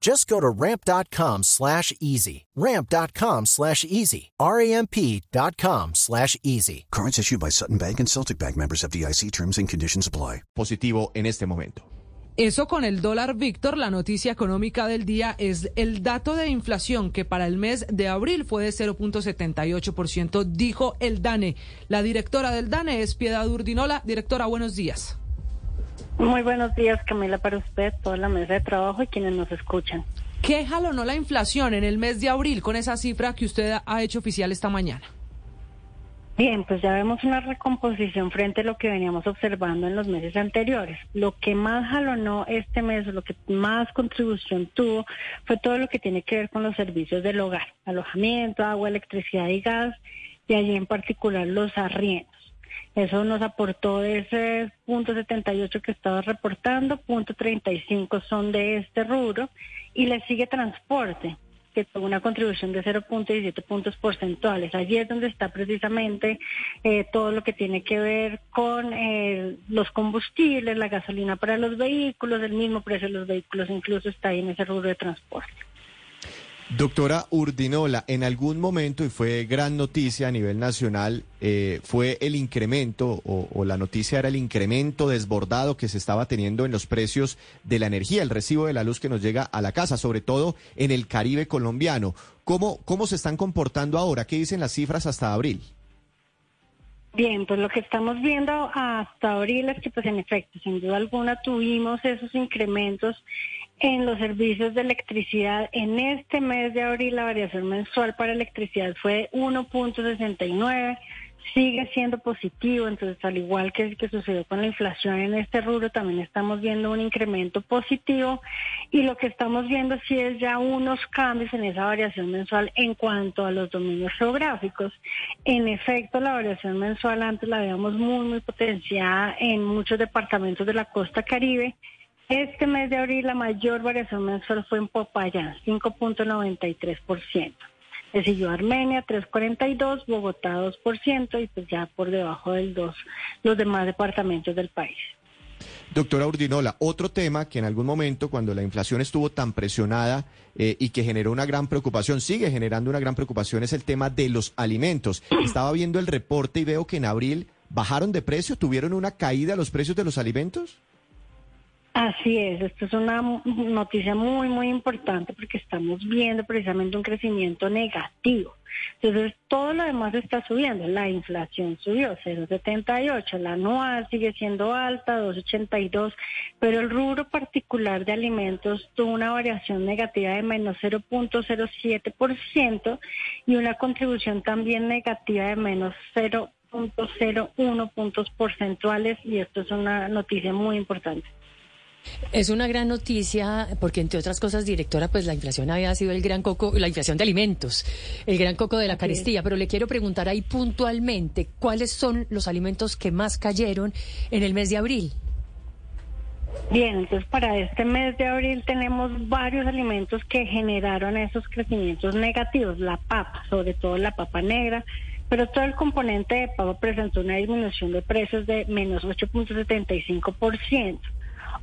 Just go to ramp.com slash easy. Ramp.com slash easy. R-A-M-P.com slash easy. Cards issued by Sutton Bank and Celtic Bank members of DIC terms and conditions apply. Positivo en este momento. Eso con el dólar, Víctor, la noticia económica del día es el dato de inflación que para el mes de abril fue de 0.78%, dijo el DANE. La directora del DANE es Piedad Urdinola. Directora, buenos días. Muy buenos días, Camila, para usted, toda la mesa de trabajo y quienes nos escuchan. ¿Qué jalonó la inflación en el mes de abril con esa cifra que usted ha hecho oficial esta mañana? Bien, pues ya vemos una recomposición frente a lo que veníamos observando en los meses anteriores. Lo que más jalonó este mes, lo que más contribución tuvo, fue todo lo que tiene que ver con los servicios del hogar, alojamiento, agua, electricidad y gas, y allí en particular los arriendos. Eso nos aportó ese punto 78 que estaba reportando, punto 35 son de este rubro y le sigue transporte que tuvo una contribución de 0.17 puntos porcentuales. Allí es donde está precisamente eh, todo lo que tiene que ver con eh, los combustibles, la gasolina para los vehículos, el mismo precio de los vehículos incluso está ahí en ese rubro de transporte. Doctora Urdinola, en algún momento, y fue gran noticia a nivel nacional, eh, fue el incremento, o, o, la noticia era el incremento desbordado que se estaba teniendo en los precios de la energía, el recibo de la luz que nos llega a la casa, sobre todo en el Caribe colombiano. ¿Cómo, cómo se están comportando ahora? ¿Qué dicen las cifras hasta abril? Bien, pues lo que estamos viendo hasta abril es que, pues en efecto, sin duda alguna tuvimos esos incrementos en los servicios de electricidad. En este mes de abril la variación mensual para electricidad fue 1.69, sigue siendo positivo, entonces al igual que, que sucedió con la inflación en este rubro, también estamos viendo un incremento positivo y lo que estamos viendo sí es ya unos cambios en esa variación mensual en cuanto a los dominios geográficos. En efecto, la variación mensual antes la veíamos muy, muy potenciada en muchos departamentos de la costa caribe este mes de abril la mayor variación mensual fue en Popayán, 5.93%. Le siguió Armenia, 3.42%, Bogotá, 2%, y pues ya por debajo del 2% los demás departamentos del país. Doctora Urdinola, otro tema que en algún momento, cuando la inflación estuvo tan presionada eh, y que generó una gran preocupación, sigue generando una gran preocupación, es el tema de los alimentos. Estaba viendo el reporte y veo que en abril bajaron de precio, tuvieron una caída los precios de los alimentos. Así es, esto es una noticia muy, muy importante porque estamos viendo precisamente un crecimiento negativo. Entonces, todo lo demás está subiendo. La inflación subió 0,78, la anual sigue siendo alta, 2,82, pero el rubro particular de alimentos tuvo una variación negativa de menos 0.07% y una contribución también negativa de menos 0.01 puntos porcentuales y esto es una noticia muy importante. Es una gran noticia porque, entre otras cosas, directora, pues la inflación había sido el gran coco, la inflación de alimentos, el gran coco de la carestía. Pero le quiero preguntar ahí puntualmente, ¿cuáles son los alimentos que más cayeron en el mes de abril? Bien, entonces para este mes de abril tenemos varios alimentos que generaron esos crecimientos negativos. La papa, sobre todo la papa negra, pero todo el componente de papa presentó una disminución de precios de menos 8.75%.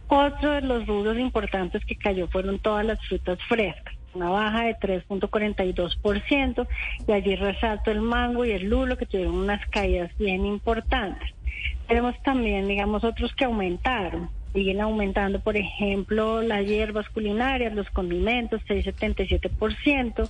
Otro de los rubros importantes que cayó fueron todas las frutas frescas, una baja de 3.42% y allí resalto el mango y el lulo que tuvieron unas caídas bien importantes. Tenemos también, digamos, otros que aumentaron, siguen aumentando, por ejemplo, las hierbas culinarias, los condimentos, 6,77%,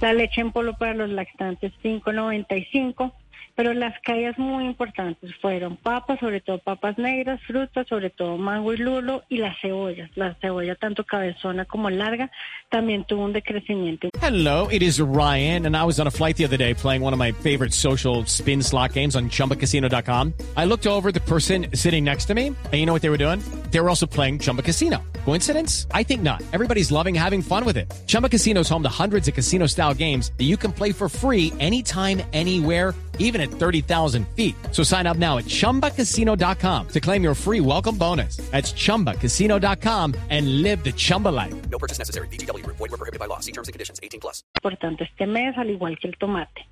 la leche en polvo para los lactantes, 5,95%, pero las caídas muy importantes fueron papas, sobre todo papas negras, frutas, sobre todo mango y lulo, y las cebollas. La cebolla, tanto cabezona como larga, también tuvo un decrecimiento. Hello, it is Ryan, and I was on a flight the other day playing one of my favorite social spin slot games on chumbacasino.com. I looked over the person sitting next to me, and you know what they were doing? They were also playing Chumba Casino. Coincidence? I think not. Everybody's loving having fun with it. Chumba Casino is home to hundreds of casino style games that you can play for free anytime, anywhere, even at 30,000 feet. So sign up now at chumbacasino.com to claim your free welcome bonus. That's chumbacasino.com and live the Chumba life. No purchase necessary. VGW Group. Void were prohibited by law. See terms and conditions. 18 plus. Importante este mes, al igual que el tomate.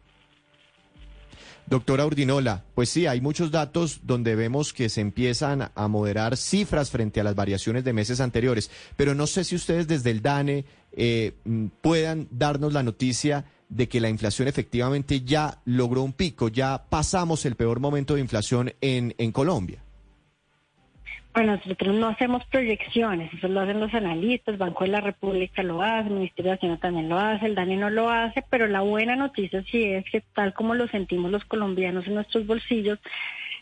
Doctora Urdinola, pues sí, hay muchos datos donde vemos que se empiezan a moderar cifras frente a las variaciones de meses anteriores, pero no sé si ustedes desde el DANE eh, puedan darnos la noticia de que la inflación efectivamente ya logró un pico, ya pasamos el peor momento de inflación en, en Colombia. Bueno, nosotros no hacemos proyecciones, eso lo hacen los analistas, Banco de la República lo hace, el Ministerio de Hacienda también lo hace, el DANE no lo hace, pero la buena noticia sí es que tal como lo sentimos los colombianos en nuestros bolsillos,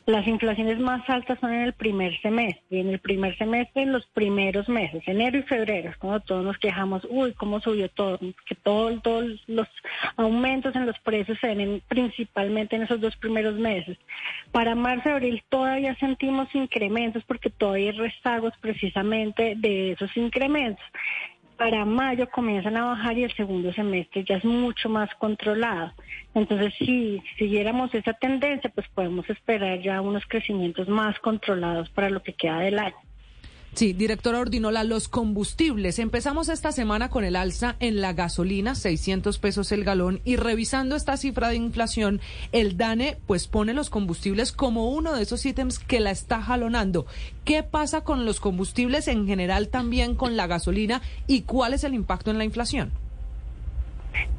las inflaciones más altas son en el primer semestre, y en el primer semestre, en los primeros meses, enero y febrero, es cuando todos nos quejamos, uy, cómo subió todo, que todo, todos los aumentos en los precios se ven principalmente en esos dos primeros meses. Para marzo y abril todavía sentimos incrementos porque todavía hay rezagos precisamente de esos incrementos para mayo comienzan a bajar y el segundo semestre ya es mucho más controlado. Entonces, si siguiéramos esa tendencia, pues podemos esperar ya unos crecimientos más controlados para lo que queda del año. Sí, directora Ordinola, los combustibles. Empezamos esta semana con el alza en la gasolina, 600 pesos el galón, y revisando esta cifra de inflación, el DANE pues pone los combustibles como uno de esos ítems que la está jalonando. ¿Qué pasa con los combustibles en general también con la gasolina y cuál es el impacto en la inflación?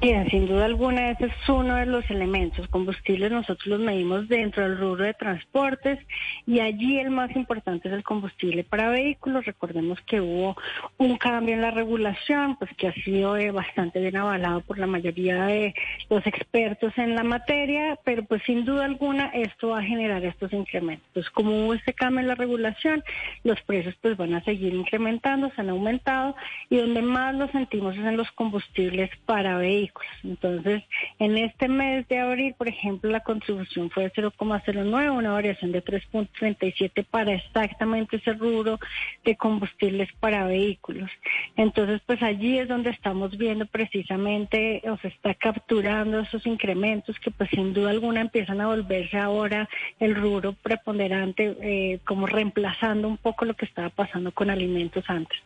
Bien, sin duda alguna ese es uno de los elementos. Combustibles nosotros los medimos dentro del rubro de transportes y allí el más importante es el combustible para vehículos. Recordemos que hubo un cambio en la regulación, pues que ha sido eh, bastante bien avalado por la mayoría de los expertos en la materia, pero pues sin duda alguna esto va a generar estos incrementos. Pues como hubo este cambio en la regulación, los precios pues van a seguir incrementando, se han aumentado y donde más lo sentimos es en los combustibles para vehículos. Entonces, en este mes de abril, por ejemplo, la contribución fue de 0,09, una variación de 3.37 para exactamente ese rubro de combustibles para vehículos. Entonces, pues allí es donde estamos viendo precisamente, o se está capturando esos incrementos que pues sin duda alguna empiezan a volverse ahora el rubro preponderante, eh, como reemplazando un poco lo que estaba pasando con alimentos antes.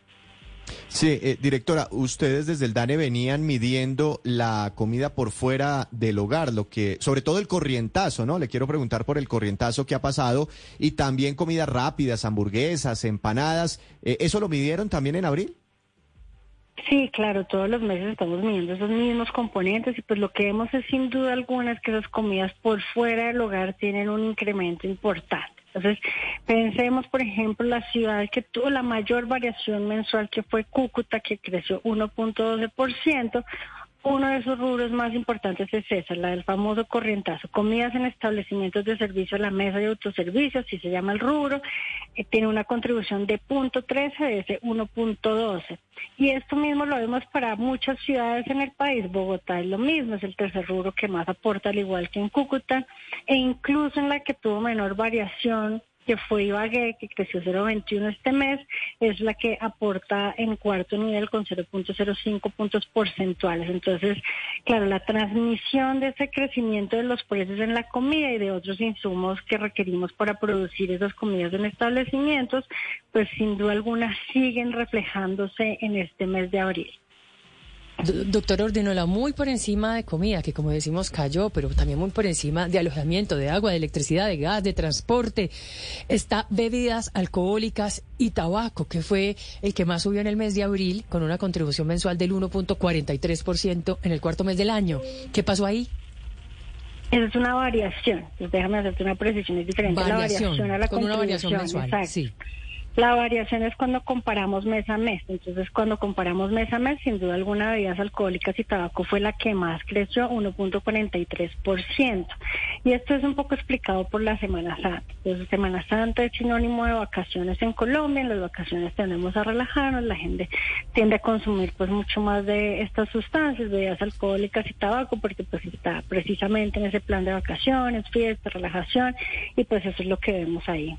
Sí, eh, directora, ustedes desde el DANE venían midiendo la comida por fuera del hogar, lo que, sobre todo el corrientazo, ¿no? Le quiero preguntar por el corrientazo que ha pasado y también comidas rápidas, hamburguesas, empanadas. Eh, ¿Eso lo midieron también en abril? Sí, claro, todos los meses estamos midiendo esos mismos componentes y pues lo que vemos es sin duda alguna es que esas comidas por fuera del hogar tienen un incremento importante. Entonces, pensemos, por ejemplo, la ciudad que tuvo la mayor variación mensual, que fue Cúcuta, que creció 1.12%. Uno de esos rubros más importantes es esa, la del famoso corrientazo. Comidas en establecimientos de servicio a la mesa de autoservicios, así se llama el rubro, eh, tiene una contribución de punto .13 de ese 1.12. Y esto mismo lo vemos para muchas ciudades en el país. Bogotá es lo mismo, es el tercer rubro que más aporta, al igual que en Cúcuta, e incluso en la que tuvo menor variación que fue Ibagué, que creció 0,21 este mes, es la que aporta en cuarto nivel con 0.05 puntos porcentuales. Entonces, claro, la transmisión de ese crecimiento de los precios en la comida y de otros insumos que requerimos para producir esas comidas en establecimientos, pues sin duda alguna siguen reflejándose en este mes de abril. Doctor Ordinola, muy por encima de comida, que como decimos cayó, pero también muy por encima de alojamiento, de agua, de electricidad, de gas, de transporte, está bebidas alcohólicas y tabaco, que fue el que más subió en el mes de abril, con una contribución mensual del 1.43% en el cuarto mes del año. ¿Qué pasó ahí? Esa es una variación. Pues déjame hacerte una precisión, es diferente. Variación, la variación a la con una variación mensual, sí. La variación es cuando comparamos mes a mes. Entonces, cuando comparamos mes a mes, sin duda alguna, bebidas alcohólicas y tabaco fue la que más creció, 1.43%. Y esto es un poco explicado por la Semana Santa. Entonces, Semana Santa es sinónimo de vacaciones en Colombia. En las vacaciones tendemos a relajarnos, la gente tiende a consumir pues mucho más de estas sustancias, bebidas alcohólicas y tabaco, porque pues está precisamente en ese plan de vacaciones, fiesta, relajación, y pues eso es lo que vemos ahí.